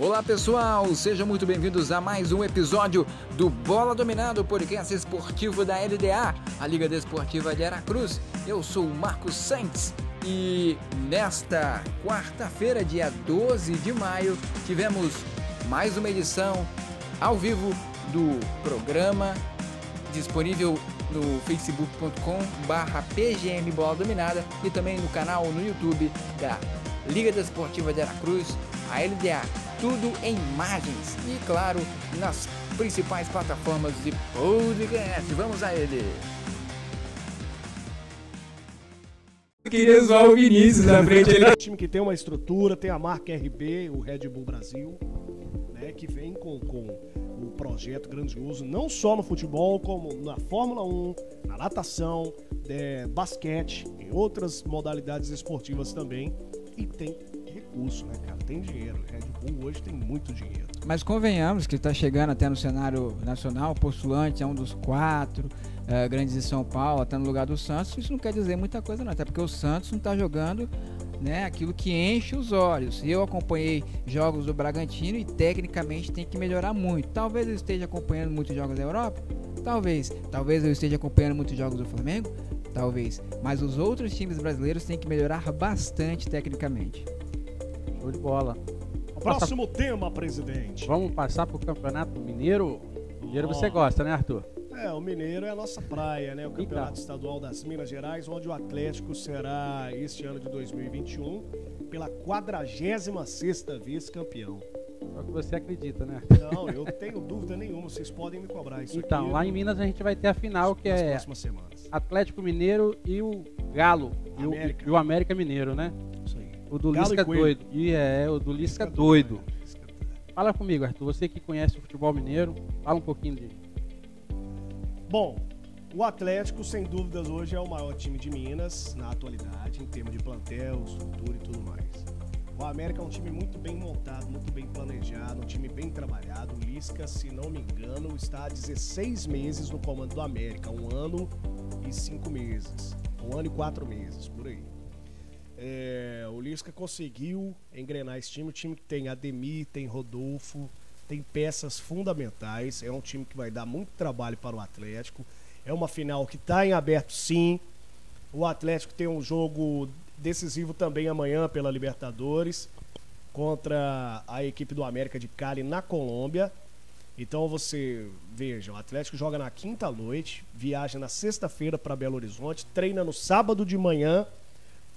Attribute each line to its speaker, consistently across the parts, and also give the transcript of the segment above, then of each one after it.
Speaker 1: Olá pessoal, sejam muito bem-vindos a mais um episódio do Bola Dominado, podcast esportivo da LDA, a Liga Desportiva de Aracruz. Eu sou o Marcos Santos e nesta quarta-feira, dia 12 de maio, tivemos mais uma edição ao vivo do programa disponível no facebook.com barra pgm bola dominada e também no canal no youtube da Liga Desportiva de Aracruz, a LDA tudo em imagens e, claro, nas principais plataformas de podcast. Vamos a ele!
Speaker 2: Eu queria zoar o Vinícius na frente. Ele...
Speaker 3: É um time que tem uma estrutura, tem a marca RB, o Red Bull Brasil, né, que vem com, com um projeto grandioso, não só no futebol, como na Fórmula 1, na natação, é, basquete, em outras modalidades esportivas também. E tem recurso, né, cara? Tem dinheiro. Red Bull hoje tem muito dinheiro.
Speaker 2: Mas convenhamos que está chegando até no cenário nacional, postulante é um dos quatro uh, grandes de São Paulo, até no lugar do Santos. Isso não quer dizer muita coisa, não. Até porque o Santos não está jogando né, aquilo que enche os olhos. Eu acompanhei jogos do Bragantino e tecnicamente tem que melhorar muito. Talvez eu esteja acompanhando muitos jogos da Europa, talvez. Talvez eu esteja acompanhando muitos jogos do Flamengo, talvez. Mas os outros times brasileiros têm que melhorar bastante tecnicamente.
Speaker 4: Show de bola.
Speaker 3: O próximo tema, presidente.
Speaker 4: Vamos passar para o Campeonato Mineiro. Mineiro oh. você gosta, né, Arthur?
Speaker 3: É, o Mineiro é a nossa praia, né? O. Campeonato então. Estadual das Minas Gerais, onde o Atlético será, este ano de 2021, pela 46 vez campeão.
Speaker 4: É o que você acredita, né?
Speaker 3: Não, eu tenho dúvida nenhuma, vocês podem me cobrar isso
Speaker 4: Então,
Speaker 3: aqui,
Speaker 4: lá em Minas a gente vai ter a final que é Atlético Mineiro e o Galo e o, e o América Mineiro, né? O do Lisca é doido. E é, o do Lisca, Lisca doido. Fala comigo, Arthur. Você que conhece o futebol mineiro, fala um pouquinho dele.
Speaker 3: Bom, o Atlético, sem dúvidas, hoje é o maior time de Minas na atualidade, em termos de plantel, estrutura e tudo mais. O América é um time muito bem montado, muito bem planejado, um time bem trabalhado. O Lisca, se não me engano, está há 16 meses no comando do América, um ano e cinco meses. Um ano e quatro meses, por aí. É, o Lisca conseguiu engrenar esse time. O time que tem Ademir, tem Rodolfo, tem peças fundamentais. É um time que vai dar muito trabalho para o Atlético. É uma final que está em aberto, sim. O Atlético tem um jogo decisivo também amanhã pela Libertadores contra a equipe do América de Cali na Colômbia. Então você veja, o Atlético joga na quinta noite, viaja na sexta-feira para Belo Horizonte, treina no sábado de manhã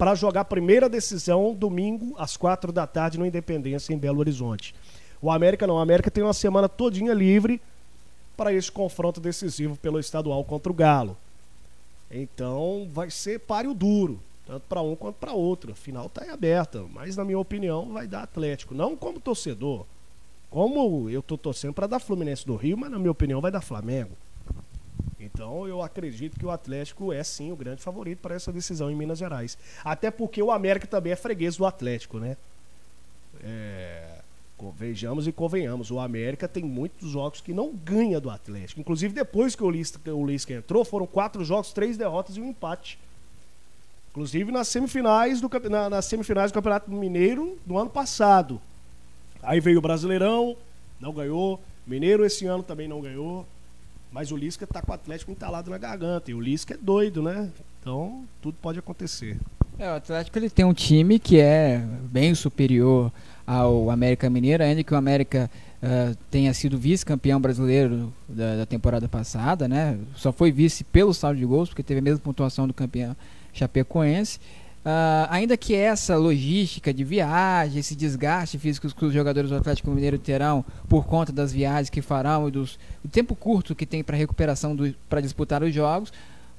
Speaker 3: para jogar a primeira decisão domingo às quatro da tarde no Independência em Belo Horizonte. O América não, o América tem uma semana todinha livre para esse confronto decisivo pelo estadual contra o Galo. Então vai ser páreo duro, tanto para um quanto para outro. A final está aberta, mas na minha opinião vai dar Atlético, não como torcedor. Como eu estou torcendo para dar Fluminense do Rio, mas na minha opinião vai dar Flamengo. Então eu acredito que o Atlético é sim o grande favorito para essa decisão em Minas Gerais. Até porque o América também é freguês do Atlético, né? É, vejamos e convenhamos, o América tem muitos jogos que não ganha do Atlético. Inclusive depois que o Lisca, o Lisca entrou, foram quatro jogos, três derrotas e um empate. Inclusive nas semifinais do, na, nas semifinais do Campeonato Mineiro do ano passado. Aí veio o Brasileirão, não ganhou. Mineiro esse ano também não ganhou. Mas o Lisca tá com o Atlético entalado na garganta. E o Lisca é doido, né? Então, tudo pode acontecer.
Speaker 2: É, o Atlético ele tem um time que é bem superior ao América Mineiro, ainda que o América uh, tenha sido vice-campeão brasileiro da, da, temporada passada, né? Só foi vice pelo saldo de gols, porque teve a mesma pontuação do campeão chapecoense. Uh, ainda que essa logística de viagem, esse desgaste físico que os jogadores do Atlético Mineiro terão por conta das viagens que farão e dos, do tempo curto que tem para recuperação para disputar os jogos,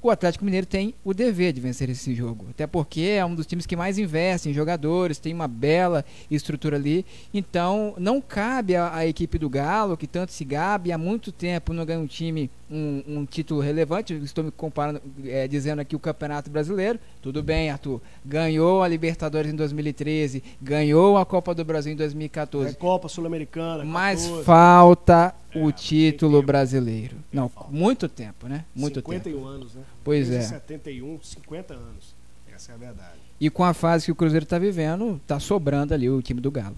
Speaker 2: o Atlético Mineiro tem o dever de vencer esse jogo. Até porque é um dos times que mais investe em jogadores, tem uma bela estrutura ali. Então, não cabe à, equipe do Galo, que tanto se gabe, há muito tempo não ganha um time um, um título relevante. Estou me comparando, é, dizendo aqui o Campeonato Brasileiro. Tudo bem, Arthur. Ganhou a Libertadores em 2013, ganhou a Copa do Brasil em 2014. É
Speaker 3: Copa Sul-Americana.
Speaker 2: Mas falta o é, título brasileiro. Não, muito tempo, né? Muito
Speaker 3: 51
Speaker 2: tempo.
Speaker 3: anos, né?
Speaker 2: Pois Desde
Speaker 3: é. 71, 50 anos. Essa é a verdade.
Speaker 2: E com a fase que o Cruzeiro está vivendo, está sobrando ali o time do Galo.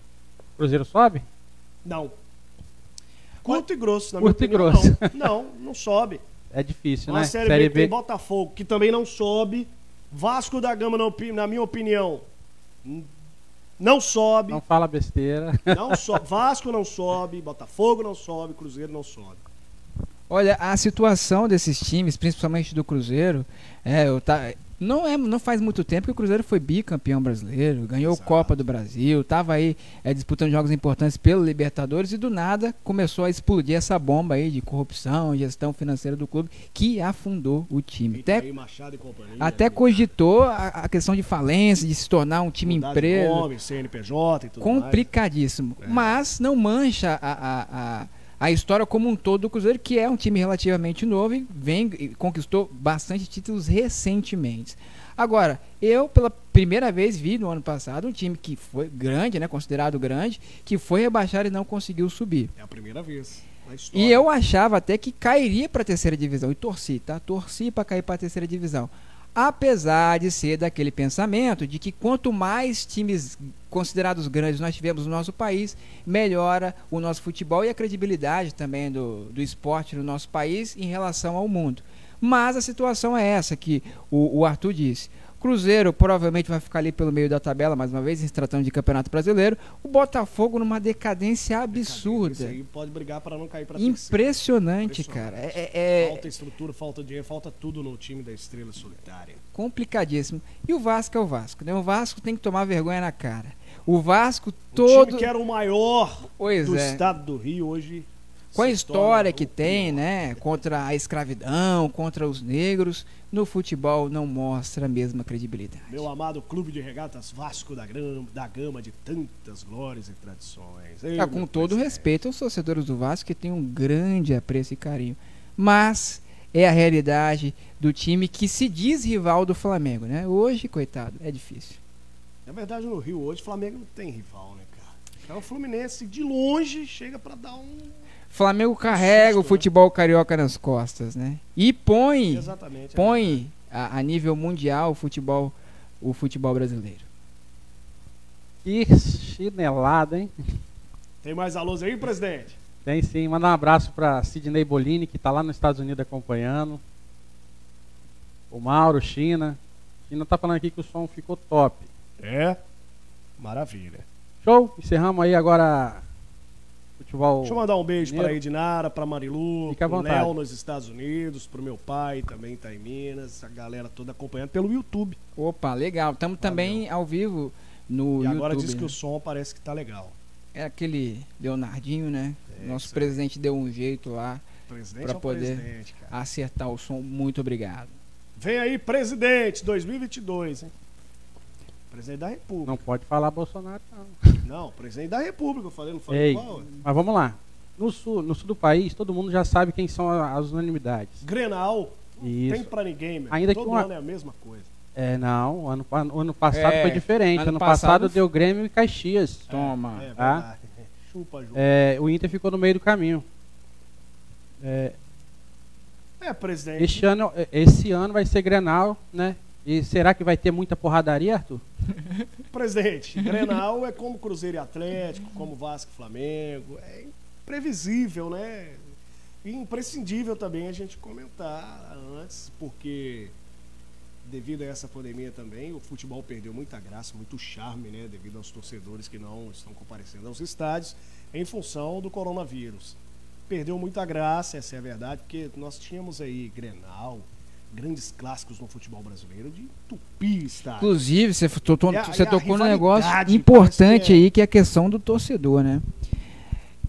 Speaker 4: O Cruzeiro sobe?
Speaker 3: Não. Curto e grosso,
Speaker 4: na Curto minha opinião. Curto
Speaker 3: e grosso. Não, não, não sobe.
Speaker 4: É difícil,
Speaker 3: Uma
Speaker 4: né?
Speaker 3: Série, série B, B tem Botafogo, que também não sobe. Vasco da Gama, na minha opinião, não sobe.
Speaker 4: Não fala besteira.
Speaker 3: Não sobe. Vasco não sobe, Botafogo não sobe, Cruzeiro não sobe.
Speaker 2: Olha, a situação desses times, principalmente do Cruzeiro, é, eu tá, não, é, não faz muito tempo que o Cruzeiro foi bicampeão brasileiro, ganhou Exato. Copa do Brasil, estava aí é, disputando jogos importantes pelo Libertadores e do nada começou a explodir essa bomba aí de corrupção, gestão financeira do clube que afundou o time. Até, até cogitou a, a, questão de falência, de se tornar um time empresa.
Speaker 3: CNPJ e tudo
Speaker 2: Complicadíssimo. Mais. Mas não mancha a, a, a a história como um todo do Cruzeiro, que é um time relativamente novo e vem e conquistou bastante títulos recentemente. Agora, eu pela primeira vez vi no ano passado um time que foi grande, né, considerado grande, que foi rebaixado e não conseguiu subir.
Speaker 3: É a primeira vez.
Speaker 2: E eu achava até que cairia para a terceira divisão e torci, tá? Torci para cair para a terceira divisão apesar de ser daquele pensamento de que quanto mais times considerados grandes nós tivermos no nosso país, melhora o nosso futebol e a credibilidade também do, do esporte no nosso país em relação ao mundo. Mas a situação é essa que o, o Arthur disse. Cruzeiro provavelmente vai ficar ali pelo meio da tabela, mais uma vez, se tratando de Campeonato Brasileiro. O Botafogo numa decadência absurda.
Speaker 3: Aí pode brigar para não cair para
Speaker 2: Impressionante, Impressionante, cara. É, é,
Speaker 3: é, Falta estrutura, falta dinheiro, falta tudo no time da Estrela Solitária.
Speaker 2: Complicadíssimo. E o Vasco é o Vasco, né? O Vasco tem que tomar vergonha na cara. O Vasco todo. O time
Speaker 3: que era o maior pois do é. estado do Rio hoje
Speaker 2: com a história que tem, né, contra a escravidão, contra os negros, no futebol não mostra a mesma credibilidade.
Speaker 3: Meu amado clube de regatas Vasco da, Grama, da Gama de tantas glórias e tradições.
Speaker 2: Ei, ah, com todo respeito aos torcedores do Vasco que tem um grande apreço e carinho, mas é a realidade do time que se diz rival do Flamengo, né? Hoje, coitado, é difícil.
Speaker 3: Na verdade, no Rio hoje, o Flamengo não tem rival, né, cara? É o Fluminense de longe chega para dar um
Speaker 2: Flamengo carrega Susto, o né? futebol né? carioca nas costas, né? E põe, Exatamente, é põe a, a, nível mundial o futebol, o futebol brasileiro.
Speaker 4: Que chinelada, hein?
Speaker 3: Tem mais alôs aí, presidente?
Speaker 4: Tem sim. Mandar um abraço para Sidney Bolini, que está lá nos Estados Unidos acompanhando. O Mauro, China. China tá falando aqui que o som ficou top.
Speaker 3: É? Maravilha.
Speaker 4: Show? Encerramos aí agora
Speaker 3: futebol. Deixa eu mandar um beijo para Edinara, para Marilu, para Léo nos Estados Unidos, para o meu pai também tá em Minas, a galera toda acompanhando pelo YouTube.
Speaker 2: Opa, legal. Estamos também ao vivo no e YouTube. E
Speaker 3: agora diz
Speaker 2: né?
Speaker 3: que o som parece que tá legal.
Speaker 2: É aquele Leonardinho, né? É, Nosso presidente deu um jeito lá para é poder acertar o som. Muito obrigado.
Speaker 3: Vem aí, presidente 2022, hein? Presidente da República.
Speaker 4: Não pode falar Bolsonaro, não.
Speaker 3: Não, presidente da República, eu falei, não falei Ei,
Speaker 4: qual. Mas vamos lá. No sul, no sul do país, todo mundo já sabe quem são as unanimidades.
Speaker 3: Grenal. Isso. Tem pra ninguém, meu.
Speaker 4: Ainda
Speaker 3: todo
Speaker 4: que uma...
Speaker 3: ano é a mesma coisa.
Speaker 4: É, não. Ano, ano passado é, foi diferente. Ano, ano passado, passado, deu Grêmio e Caxias.
Speaker 2: É, Toma.
Speaker 3: É, tá? Chupa, Ju.
Speaker 4: É, o Inter ficou no meio do caminho.
Speaker 3: É, é presidente.
Speaker 4: Este ano, esse ano vai ser Grenal, né? E será que vai ter muita porradaria, Arthur?
Speaker 3: Presidente, Grenal é como Cruzeiro e Atlético, como Vasco e Flamengo. É imprevisível, né? E imprescindível também a gente comentar antes, porque devido a essa pandemia também, o futebol perdeu muita graça, muito charme, né? Devido aos torcedores que não estão comparecendo aos estádios em função do coronavírus. Perdeu muita graça, essa é a verdade, porque nós tínhamos aí Grenal, grandes clássicos no futebol brasileiro de tupi está.
Speaker 2: Inclusive, você, tocou, você tocou num negócio importante é... aí, que é a questão do torcedor, né?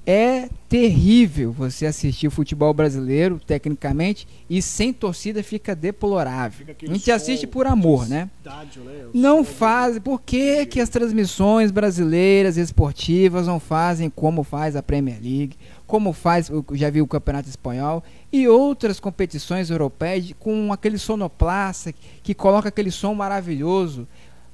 Speaker 2: É terrível você assistir futebol brasileiro, tecnicamente, e sem torcida fica deplorável. Fica a gente assiste por amor, né? Estádio, né? Não faz. Por que, que as transmissões brasileiras esportivas não fazem como faz a Premier League? como faz, já vi o Campeonato Espanhol, e outras competições europeias com aquele sonoplasta que coloca aquele som maravilhoso.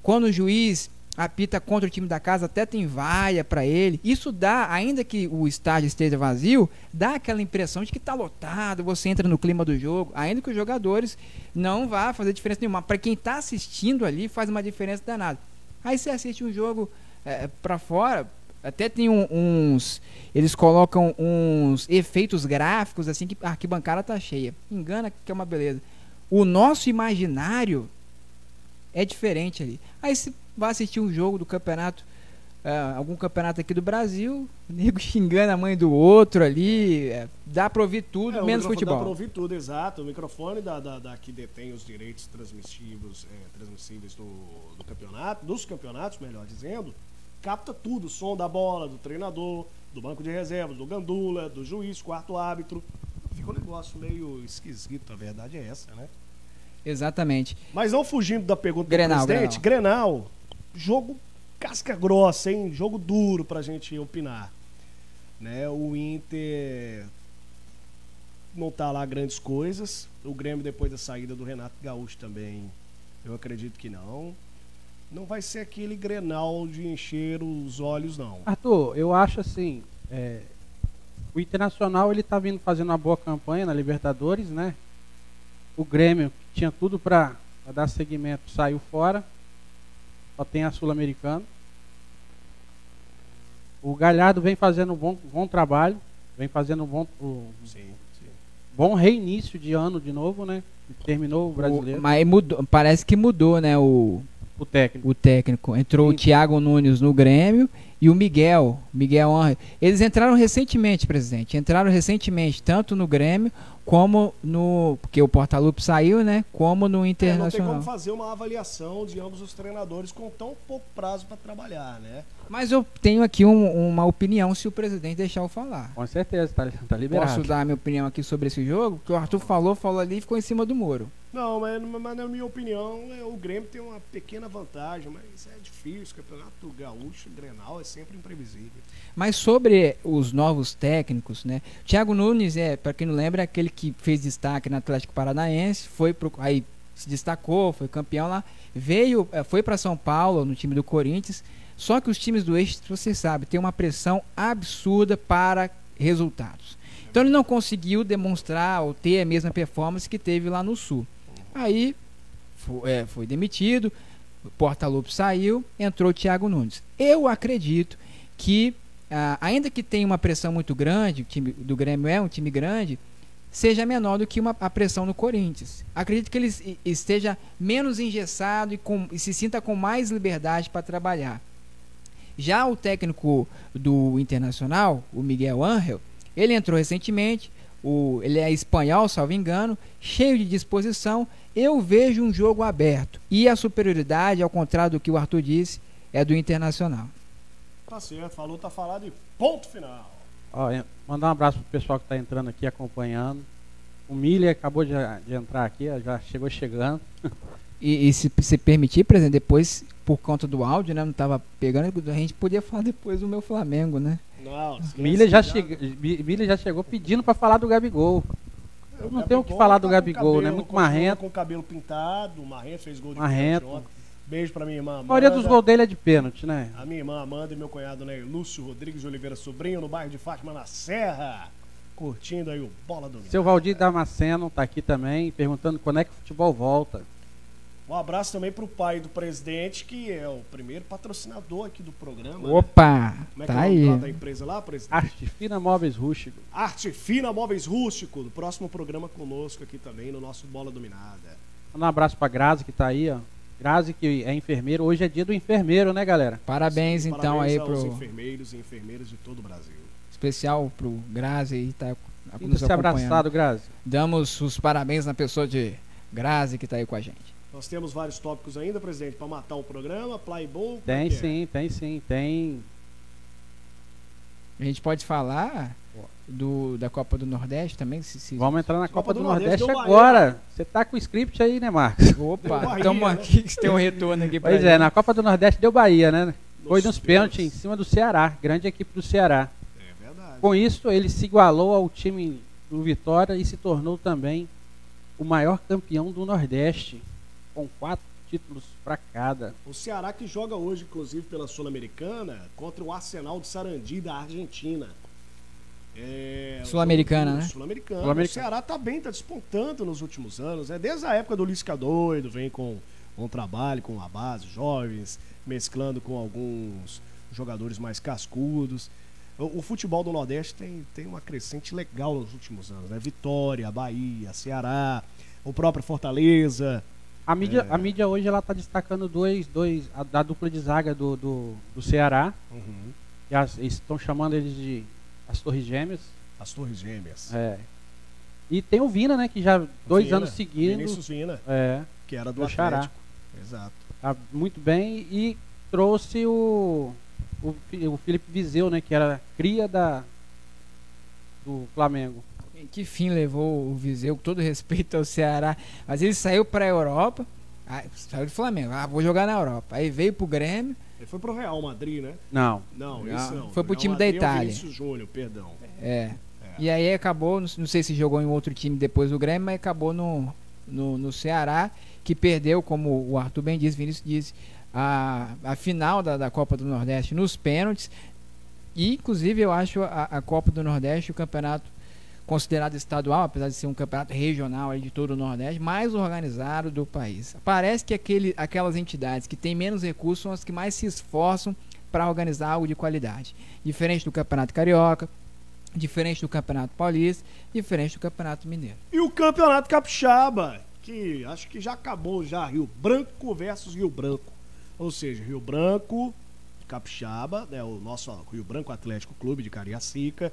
Speaker 2: Quando o juiz apita contra o time da casa, até tem vaia para ele. Isso dá, ainda que o estádio esteja vazio, dá aquela impressão de que está lotado, você entra no clima do jogo, ainda que os jogadores não vá fazer diferença nenhuma. Para quem está assistindo ali, faz uma diferença danada. Aí você assiste um jogo é, para fora, Até tem um, uns. Eles colocam uns efeitos gráficos assim que a arquibancada tá cheia. Engana que é uma beleza. O nosso imaginário é diferente ali. Aí você vai assistir um jogo do campeonato, uh, algum campeonato aqui do Brasil, o nego xingando a mãe do outro ali. É, dá pra ouvir tudo, é, menos futebol. Dá
Speaker 3: pra ouvir tudo, exato. O microfone da, da, da que detém os direitos transmissivos, é, transmissíveis do, do campeonato, dos campeonatos, melhor dizendo capta tudo, o som da bola, do treinador, do banco de reservas, do gandula, do juiz, quarto árbitro. Fica um negócio meio esquisito, a verdade é essa, né?
Speaker 2: Exatamente.
Speaker 3: Mas não fugindo da pergunta Grenal, do presidente, Grenal. Grenal, jogo casca grossa, hein? Jogo duro pra gente opinar. Né? O Inter não tá lá grandes coisas. O Grêmio, depois da saída do Renato Gaúcho também, eu acredito que não não vai ser aquele Grenal de encher os olhos, não.
Speaker 4: Arthur, eu acho assim, é, o Internacional ele tá vindo fazendo uma boa campanha na Libertadores, né? O Grêmio, que tinha tudo para dar seguimento, saiu fora. Só tem a Sul-Americana. O Galhardo vem fazendo um bom, bom trabalho, vem fazendo um bom, um, sim, sim. bom reinício de ano de novo, né? Terminou o brasileiro.
Speaker 2: O, mas mudou, parece que mudou, né? O,
Speaker 4: o técnico.
Speaker 2: O técnico. Entrou Sim. o Thiago Nunes no Grêmio e o Miguel, Miguel Henry. Eles entraram recentemente, presidente. Entraram recentemente, tanto no Grêmio como no. Porque o Portalupe saiu, né? Como no Internacional. É, não tem como
Speaker 3: fazer uma avaliação de ambos os treinadores com tão pouco prazo para trabalhar, né?
Speaker 2: Mas eu tenho aqui um, uma opinião se o presidente deixar eu falar.
Speaker 4: Com certeza, tá, tá liberado.
Speaker 2: Posso dar a minha opinião aqui sobre esse jogo? Que o Arthur falou, falou ali e ficou em cima do muro.
Speaker 3: Não, mas, mas na minha opinião, é, o Grêmio tem uma pequena vantagem, mas é difícil. O campeonato gaúcho, o Grenal, é sempre imprevisível.
Speaker 2: Mas sobre os novos técnicos, né? Thiago Nunes, é, para quem não lembra, é aquele que fez destaque no Atlético Paranaense, foi pro, aí se destacou, foi campeão lá, veio, é, foi para São Paulo, no time do Corinthians só que os times do eixo, você sabe, tem uma pressão absurda para resultados. Então ele não conseguiu demonstrar ou ter a mesma performance que teve lá no Sul. Aí foi, é, foi demitido, Portaluppi saiu, entrou Thiago Nunes. Eu acredito que, ah, ainda que tenha uma pressão muito grande, o time do Grêmio é um time grande, seja menor do que uma, a pressão no Corinthians. Acredito que ele esteja menos engessado e, com, e se sinta com mais liberdade para trabalhar. Já o técnico do Internacional, o Miguel Ángel, ele entrou recentemente, o, ele é espanhol, salvo engano, cheio de disposição. Eu vejo um jogo aberto. E a superioridade, ao contrário do que o Arthur disse, é do Internacional.
Speaker 3: Tá certo, falou, tá falado e ponto final.
Speaker 4: Ó, mandar um abraço pro pessoal que está entrando aqui acompanhando. O Milha acabou de, de, entrar aqui, já chegou chegando.
Speaker 2: E, e se, se permitir, presidente, depois por conta do áudio, né? Não tava pegando. A gente podia falar depois do meu Flamengo, né?
Speaker 4: Não, Milha já, chega, Milha já chegou pedindo para falar do Gabigol. Eu não tenho o que falar do tá Gabigol, cabelo, né? Muito marrento.
Speaker 3: Com o cabelo pintado, Marrento fez gol de
Speaker 4: marrento.
Speaker 3: Beijo pra minha irmã
Speaker 4: Amanda. A maioria dos gols dele é de pênalti, né?
Speaker 3: A minha irmã Amanda e meu cunhado, né? Lúcio Rodrigues de Oliveira Sobrinho, no bairro de Fátima, na Serra. Curtindo aí o Bola do
Speaker 4: Seu Valdir Damasceno tá aqui também, perguntando quando é que o futebol volta.
Speaker 3: Um abraço também para o pai do presidente, que é o primeiro patrocinador aqui do programa.
Speaker 2: Né? Opa! Né?
Speaker 3: Como é
Speaker 2: tá
Speaker 3: que
Speaker 2: é o nome
Speaker 3: da empresa lá, presidente?
Speaker 4: Arte Fina Móveis Rústico.
Speaker 3: Arte Fina Móveis Rústico, do próximo programa conosco aqui também, no nosso Bola Dominada.
Speaker 4: Um abraço para Grazi, que está aí, ó. Grazi, que é enfermeiro. Hoje é dia do enfermeiro, né, galera?
Speaker 2: Parabéns, Sim, então,
Speaker 3: parabéns
Speaker 2: aí pro...
Speaker 3: enfermeiros e enfermeiras de todo o Brasil.
Speaker 2: Especial pro Grazi aí, tá
Speaker 4: Sinta-se abraçado, Grazi.
Speaker 2: Damos os parabéns na pessoa de Grazi, que está aí com a gente.
Speaker 3: Nós temos vários tópicos ainda, presidente, para matar o programa, Playboy.
Speaker 4: É tem é sim, tem sim, tem.
Speaker 2: A gente pode falar do, da Copa do Nordeste também? Se, se...
Speaker 4: Vamos entrar na Copa, Copa do, do, Nordeste, Nordeste agora. Você tá com o script aí, né, Marcos?
Speaker 2: Opa, estamos aqui, que tem um retorno aqui
Speaker 4: Pois é, na Copa do Nordeste deu Bahia, né? Foi nos pênaltis em cima do Ceará, grande equipe do Ceará. É verdade. Com isso, ele se igualou ao time do Vitória e se tornou também o maior campeão do Nordeste com quatro títulos para cada.
Speaker 3: O Ceará que joga hoje, inclusive, pela Sul-Americana, contra o Arsenal de Sarandi da Argentina.
Speaker 2: É, Sul-Americana, né?
Speaker 3: Sul-Americana. Sul o Ceará tá bem, tá despontando nos últimos anos. É desde a época do Lisca doido, vem com um trabalho com a base, jovens, mesclando com alguns jogadores mais cascudos. O, o, futebol do Nordeste tem, tem uma crescente legal nos últimos anos, né? Vitória, Bahia, Ceará, o próprio Fortaleza.
Speaker 4: A mídia, é... a mídia hoje ela está destacando dois, dois a, da dupla de zaga do, do, do Ceará. Uhum. E as, estão chamando eles de as Torres Gêmeas.
Speaker 3: As Torres Gêmeas.
Speaker 4: É. E tem o Vina, né? Que já dois Vina, anos seguidos.
Speaker 3: Vinícius Vina.
Speaker 4: É.
Speaker 3: Que era do, do Xará. Exato.
Speaker 4: Tá muito bem. E trouxe o, o, o Felipe Viseu, né? Que era cria da, do Flamengo.
Speaker 2: Em que fim levou o Viseu, com todo respeito ao Ceará? Mas ele saiu para a Europa, saiu do Flamengo, ah, vou jogar na Europa. Aí veio pro Grêmio.
Speaker 3: Ele foi pro Real Madrid, né?
Speaker 4: Não.
Speaker 3: Não, isso não.
Speaker 2: Foi pro time Madrid da Itália. É
Speaker 3: Vinícius Júnior, perdão.
Speaker 2: É. E aí acabou, não, sei se jogou em outro time depois do Grêmio, mas acabou no, no, no Ceará, que perdeu, como o Arthur bem disse, Vinícius disse, a, a final da, da Copa do Nordeste nos pênaltis. E, inclusive, eu acho a, a Copa do Nordeste o campeonato considerado estadual, apesar de ser um campeonato regional de todo o Nordeste, mais organizado do país. Parece que aquele, aquelas entidades que têm menos recursos são as que mais se esforçam para organizar algo de qualidade. Diferente do Campeonato Carioca, diferente do Campeonato Paulista, diferente do Campeonato Mineiro.
Speaker 3: E o Campeonato Capixaba, que acho que já acabou já, Rio Branco versus Rio Branco. Ou seja, Rio Branco, Capixaba, né, o nosso Rio Branco Atlético Clube de Cariacica,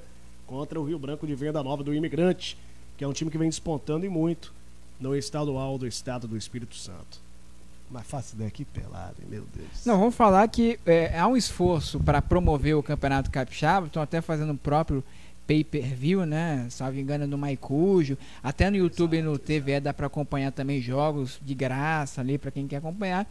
Speaker 3: contra o Rio Branco de Venda Nova do Imigrante, que é um time que vem despontando e muito no estadual do estado do Espírito Santo. Mas faço daqui pelado, meu Deus.
Speaker 2: Não, vamos falar que é, há um esforço para promover o Campeonato Capixaba, estão até fazendo o próprio pay-per-view, né? Salvo engano, no Maicujo. Até no YouTube e no TVE dá para acompanhar também jogos de graça ali para quem quer acompanhar.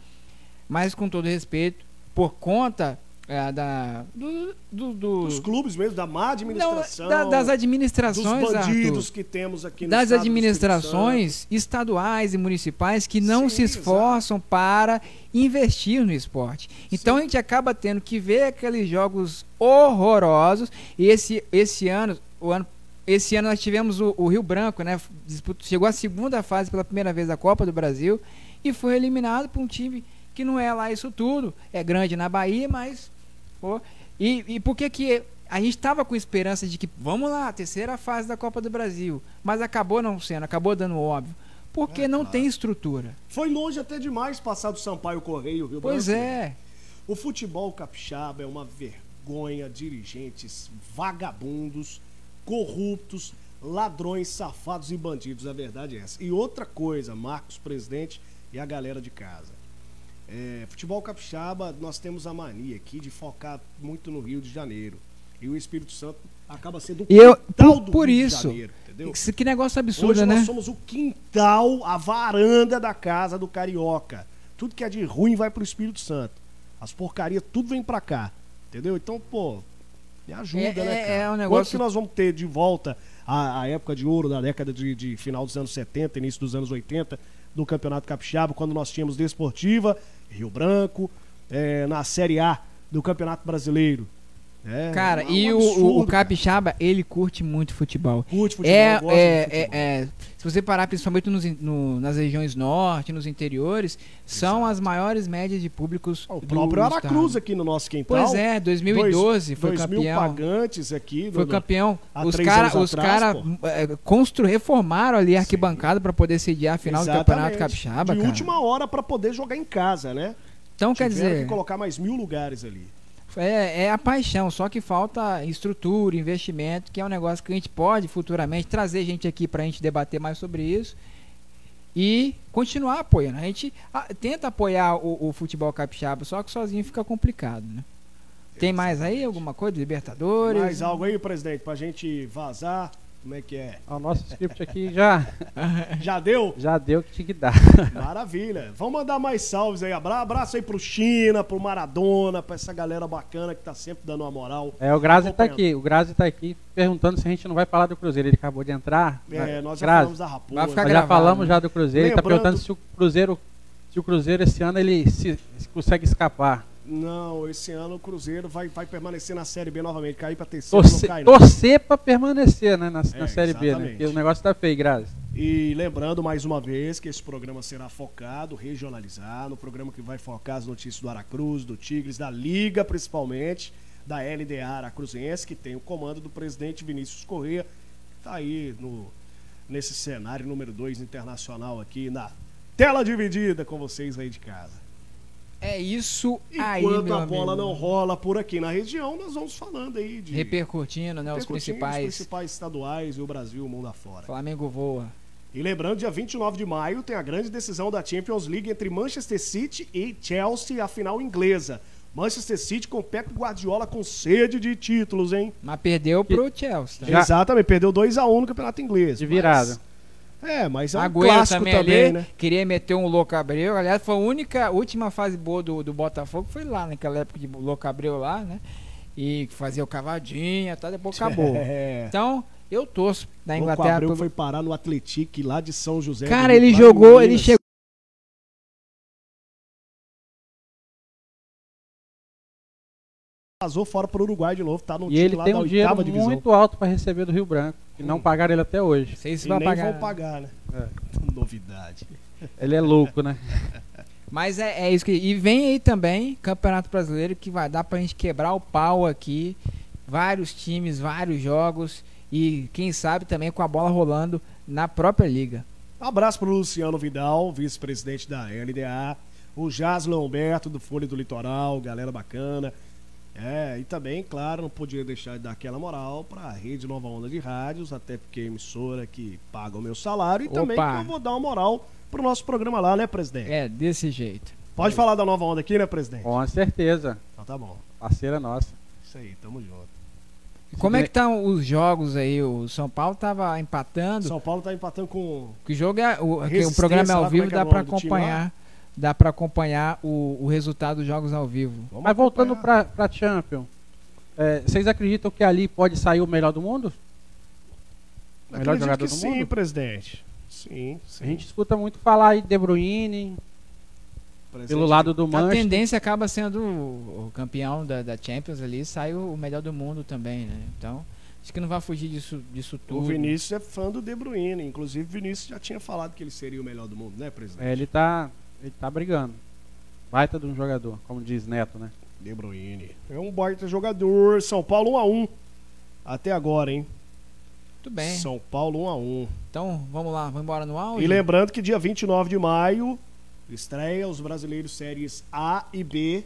Speaker 2: Mas com todo respeito, por conta é, da, do, do, do,
Speaker 3: dos clubes mesmo, da má administração. Não,
Speaker 2: da, das administrações, dos
Speaker 3: bandidos
Speaker 2: Arthur,
Speaker 3: que temos aqui no
Speaker 2: Das administrações estaduais e municipais que não Sim, se esforçam exato. para investir no esporte. Então Sim. a gente acaba tendo que ver aqueles jogos horrorosos. E esse, esse ano, o ano esse ano nós tivemos o, o Rio Branco, né? Chegou à segunda fase pela primeira vez da Copa do Brasil e foi eliminado por um time que não é lá isso tudo. É grande na Bahia, mas Pô, e, e por que que a gente estava com esperança de que vamos lá, terceira fase da Copa do Brasil, mas acabou não sendo, acabou dando óbvio. Porque é, não claro. tem estrutura.
Speaker 3: Foi longe até demais passar do Sampaio Correio, viu,
Speaker 2: Pois Brasil? é.
Speaker 3: O futebol capixaba é uma vergonha, dirigentes vagabundos, corruptos, ladrões, safados e bandidos, a verdade é essa. E outra coisa, Marcos presidente e a galera de casa. É, futebol capixaba, nós temos a mania aqui de focar muito no Rio de Janeiro. E o Espírito Santo acaba sendo o
Speaker 2: eu, quintal por, por Rio isso, de Janeiro, entendeu? Que negócio absurdo,
Speaker 3: Hoje
Speaker 2: né?
Speaker 3: nós somos o quintal, a varanda da casa do carioca. Tudo que é de ruim vai pro Espírito Santo. As porcarias, tudo vem pra cá. Entendeu? Então, pô, me ajuda, é, né, cara? É um negócio... Quanto que nós vamos ter de volta a, a época de ouro da década de, de final dos anos 70, início dos anos 80, do Campeonato Capixaba, quando nós tínhamos Desportiva, Rio Branco, é, na Série A do Campeonato Brasileiro.
Speaker 2: É, Cara, é um e absurdo, o, o Capixaba, ele curte muito futebol.
Speaker 3: Curte futebol,
Speaker 2: é, é, futebol. É, é, se você parar principalmente nos, no, nas regiões norte, nos interiores, Exato. são as maiores médias de públicos
Speaker 3: O próprio Aracruz aqui no nosso quintal.
Speaker 2: Pois é, 2012 dois, foi dois campeão. Mil
Speaker 3: pagantes aqui.
Speaker 2: Foi campeão. Os caras os cara, é, constru, reformaram ali a arquibancada para poder sediar a final Exatamente. do Campeonato Capixaba, De
Speaker 3: cara. última hora para poder jogar em casa, né?
Speaker 2: Então, Tiveram quer dizer...
Speaker 3: que colocar mais mil lugares ali.
Speaker 2: É, é, a paixão, só que falta estrutura, investimento, que é um negócio que a gente pode futuramente trazer gente aqui para a gente debater mais sobre isso e continuar apoiando. A gente tenta apoiar o, o, futebol capixaba, só que sozinho fica complicado, né? Tem mais aí alguma coisa? Libertadores?
Speaker 3: Mais algo aí, presidente, para a gente vazar? Como é que é?
Speaker 4: O nosso script aqui já.
Speaker 3: já deu?
Speaker 4: Já deu que tinha que dar.
Speaker 3: Maravilha. Vamos mandar mais salves aí. Abraço aí pro China, pro Maradona, pra essa galera bacana que tá sempre dando uma moral.
Speaker 4: É, o Grazi tá aqui. O Grazi tá aqui perguntando se a gente não vai falar do Cruzeiro. Ele acabou de entrar.
Speaker 3: É, nós já Grazi, falamos da Raposa.
Speaker 4: Vai ficar já falamos né? já do Cruzeiro. Lembrando... Ele tá perguntando se o Cruzeiro. Se o Cruzeiro esse ano ele se, se consegue escapar.
Speaker 3: Não, esse ano o Cruzeiro vai, vai permanecer na Série B novamente. Cair pra terceiro
Speaker 4: torcer,
Speaker 3: não cai,
Speaker 4: não. Torcer pra permanecer, né, na, é, na Série exatamente. B, né? Porque o negócio tá feio, Grazi.
Speaker 3: E lembrando mais uma vez que esse programa será focado, regionalizado, no programa que vai focar as notícias do Aracruz, do Tigres, da Liga principalmente, da LDA Aracruzense, que tem o comando do presidente Vinícius Corrêa, que está aí no, nesse cenário número 2 internacional aqui na tela dividida com vocês aí de casa.
Speaker 2: É isso
Speaker 3: e
Speaker 2: aí,
Speaker 3: Enquanto a
Speaker 2: bola
Speaker 3: amigo. não rola por aqui na região, nós vamos falando aí de.
Speaker 2: Repercutindo, né? Os principais.
Speaker 3: Os principais estaduais e o Brasil, o mundo afora.
Speaker 2: Flamengo voa.
Speaker 3: E lembrando, dia 29 de maio tem a grande decisão da Champions League entre Manchester City e Chelsea, a final inglesa. Manchester City com Pep Guardiola com sede de títulos, hein?
Speaker 2: Mas perdeu pro Chelsea.
Speaker 3: Tá? Exatamente, perdeu 2x1 no Campeonato Inglês.
Speaker 4: De virada. Mas...
Speaker 3: É, mas é um Agüero clássico também, também ali, né?
Speaker 2: Queria meter um Louco Abreu. Aliás, foi a única, última fase boa do, do Botafogo, foi lá, naquela época de Louco Abreu lá, né? E fazia o cavadinha, tá, depois acabou. É. Então, eu torço da Inglaterra. O
Speaker 3: Abreu foi parar no Atlético lá de São José.
Speaker 2: Cara, ele jogou, ele chegou
Speaker 3: vazou fora para o Uruguai de novo, tá no
Speaker 4: e time ele lá tem um dinheiro divisão. muito alto para receber do Rio Branco, hum. não pagaram ele até hoje.
Speaker 3: Sei se vai nem pagar. vão pagar, né? É. Novidade.
Speaker 4: Ele é louco, né?
Speaker 2: Mas é, é, isso que. E vem aí também Campeonato Brasileiro que vai dar pra gente quebrar o pau aqui. Vários times, vários jogos. E quem sabe também com a bola rolando na própria liga.
Speaker 3: Abraço pro Luciano Vidal, vice-presidente da LDA. O Jaslan Humberto, do Folha do Litoral, galera bacana. É, e também, claro, não podia deixar de dar aquela moral para a Rede Nova Onda de Rádios, até porque é emissora que paga o meu salário, e Opa. também que eu vou dar uma moral pro nosso programa lá, né, presidente?
Speaker 2: É, desse jeito.
Speaker 3: Pode é. falar da Nova Onda aqui, né, presidente?
Speaker 4: Com certeza.
Speaker 3: Então tá bom.
Speaker 4: Parceira nossa.
Speaker 3: Isso aí, tamo junto.
Speaker 2: Como é que estão os jogos aí? O São Paulo tava empatando.
Speaker 3: São Paulo tá empatando com.
Speaker 2: Que jogo é. O, o programa é ao vivo, é dá para acompanhar dá para acompanhar o, o resultado dos jogos ao vivo.
Speaker 4: Vamos Mas voltando para a Champions, é, vocês acreditam que ali pode sair o melhor do mundo?
Speaker 3: O melhor Acredito jogador do sim, mundo? Sim, presidente. Sim, sim.
Speaker 4: A gente escuta muito falar aí de De Bruyne, pelo lado do Manchester.
Speaker 2: A tendência acaba sendo o, campeão da, da, Champions ali, sai o, o, melhor do mundo também, né? Então, acho que não vai fugir disso, disso tudo.
Speaker 3: O Vinícius é fã do De Bruyne, inclusive o Vinícius já tinha falado que ele seria o melhor do mundo, né, presidente?
Speaker 4: É, ele tá ele tá brigando. Baita de um jogador, como diz Neto, né?
Speaker 3: De Bruyne. É um baita jogador. São Paulo 1x1. Até agora, hein?
Speaker 2: Muito bem.
Speaker 3: São Paulo 1x1.
Speaker 2: Então, vamos lá, vamos embora no áudio.
Speaker 3: E lembrando que dia 29 de maio estreia os brasileiros séries A e B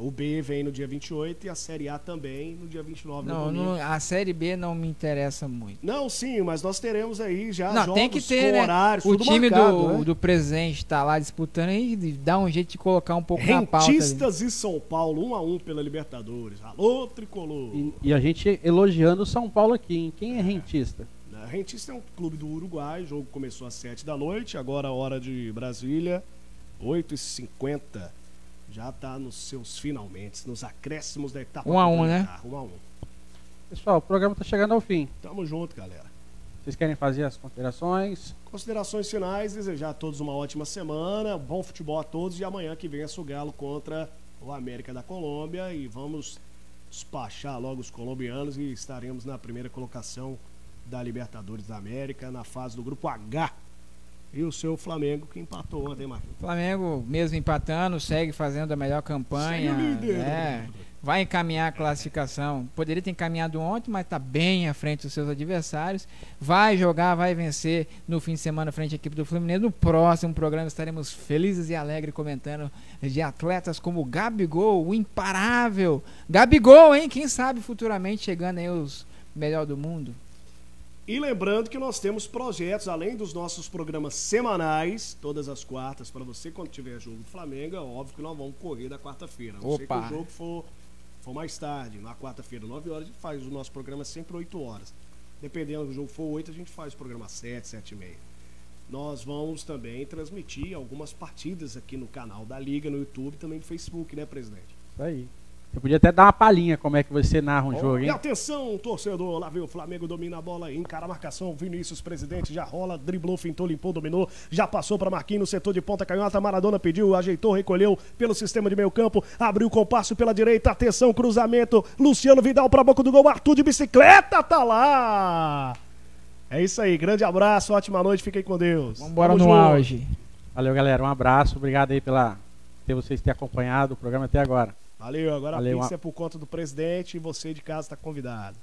Speaker 3: o B vem no dia 28 e a Série A também no dia 29
Speaker 2: não, não, a Série B não me interessa muito.
Speaker 3: Não, sim, mas nós teremos aí já
Speaker 2: não,
Speaker 3: jogos
Speaker 2: tem que ter, né? horários, O time marcado, do, né? do presente está lá disputando e dá um jeito de colocar um pouco
Speaker 3: Rentistas
Speaker 2: na pauta.
Speaker 3: Rentistas e São Paulo, um a um pela Libertadores. Alô, Tricolor!
Speaker 4: E, e, a gente elogiando o São Paulo aqui, hein? Quem é, é rentista?
Speaker 3: Rentista é um clube do Uruguai, o jogo começou às 7 da noite, agora a hora de Brasília, 8h50 já está nos seus finalmente, nos acréscimos da etapa.
Speaker 2: Um a um, né?
Speaker 3: Um a um.
Speaker 4: Pessoal, o programa está chegando ao fim.
Speaker 3: Tamo junto, galera.
Speaker 4: Vocês querem fazer as considerações?
Speaker 3: Considerações finais, desejar a todos uma ótima semana, bom futebol a todos e amanhã que vem o Galo contra o América da Colômbia e vamos despachar logo os colombianos e estaremos na primeira colocação da Libertadores da América na fase do grupo H e o seu Flamengo que empatou ontem, Marcos.
Speaker 2: Flamengo, mesmo empatando, segue fazendo a melhor campanha. É, vai encaminhar a classificação. Poderia ter encaminhado ontem, mas está bem à frente dos seus adversários. Vai jogar, vai vencer no fim de semana frente à equipe do Fluminense. No próximo programa estaremos felizes e alegres comentando de atletas como o Gabigol, o imparável. Gabigol, hein? Quem sabe futuramente chegando aí os melhor do mundo.
Speaker 3: E lembrando que nós temos projetos, além dos nossos programas semanais, todas as quartas, para você, quando tiver jogo do Flamengo, é óbvio que nós vamos correr da quarta-feira. Não sei que o jogo for, for mais tarde, na quarta-feira, 9 horas, a gente faz o nosso programa sempre 8 horas. Dependendo do jogo for 8, a gente faz o programa 7, 7 e meia. Nós vamos também transmitir algumas partidas aqui no canal da Liga, no YouTube também no Facebook, né, presidente?
Speaker 4: Isso aí. Você podia até dar uma palhinha como é que você narra um oh, jogo, hein?
Speaker 3: E atenção, torcedor, lá vem o Flamengo, domina a bola, encara a marcação, Vinícius, presidente, já rola, driblou, fintou, limpou, dominou, já passou para Marquinhos no setor de ponta canhota, Maradona pediu, ajeitou, recolheu pelo sistema de meio campo, abriu o compasso pela direita, atenção, cruzamento, Luciano Vidal para boca do gol, Arthur de bicicleta, tá lá! É isso aí, grande abraço, ótima noite, fiquem com Deus.
Speaker 2: Vambora no junto. auge.
Speaker 4: Valeu, galera, um abraço, obrigado aí pela ter vocês ter acompanhado o programa até agora.
Speaker 3: Valeu, agora Valeu, a pizza é por conta do presidente e você de casa está convidado.